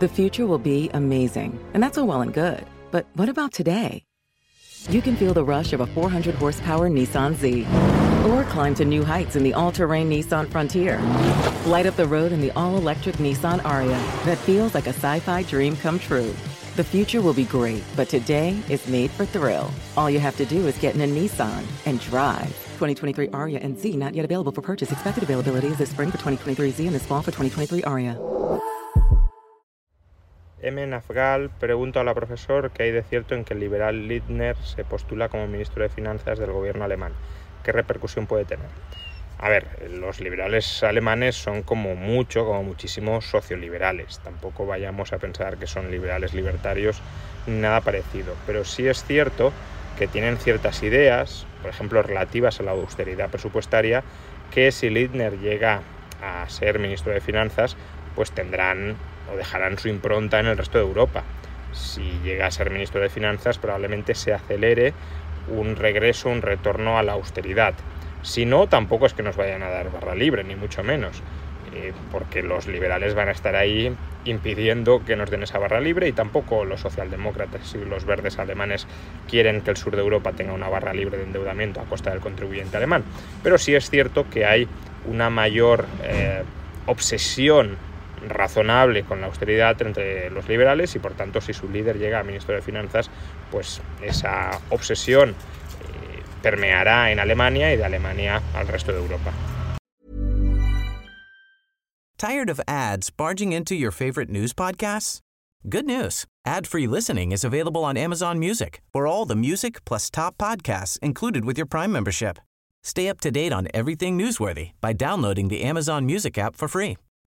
The future will be amazing, and that's all well and good. But what about today? You can feel the rush of a 400 horsepower Nissan Z, or climb to new heights in the all terrain Nissan Frontier. Light up the road in the all electric Nissan Ariya that feels like a sci fi dream come true. The future will be great, but today is made for thrill. All you have to do is get in a Nissan and drive. 2023 Ariya and Z not yet available for purchase. Expected availability is this spring for 2023 Z and this fall for 2023 Ariya. M. Nafgal pregunta a la profesor qué hay de cierto en que el liberal Lindner se postula como ministro de Finanzas del gobierno alemán. ¿Qué repercusión puede tener? A ver, los liberales alemanes son como mucho, como muchísimo socioliberales. Tampoco vayamos a pensar que son liberales libertarios nada parecido. Pero sí es cierto que tienen ciertas ideas, por ejemplo, relativas a la austeridad presupuestaria, que si Lindner llega a ser ministro de Finanzas, pues tendrán o dejarán su impronta en el resto de Europa. Si llega a ser ministro de Finanzas, probablemente se acelere un regreso, un retorno a la austeridad. Si no, tampoco es que nos vayan a dar barra libre, ni mucho menos, eh, porque los liberales van a estar ahí impidiendo que nos den esa barra libre y tampoco los socialdemócratas y los verdes alemanes quieren que el sur de Europa tenga una barra libre de endeudamiento a costa del contribuyente alemán. Pero sí es cierto que hay una mayor eh, obsesión razonable con la austeridad entre los liberales y por tanto si su líder llega a ministro de Finanzas, pues esa obsesión eh, permeará en Alemania y de Alemania al resto de Europa. Tired of ads barging into your favorite news podcasts? Good news. Ad-free listening is available on Amazon Music. For all the music plus top podcasts included with your Prime membership. Stay up to date on everything newsworthy by downloading the Amazon Music app for free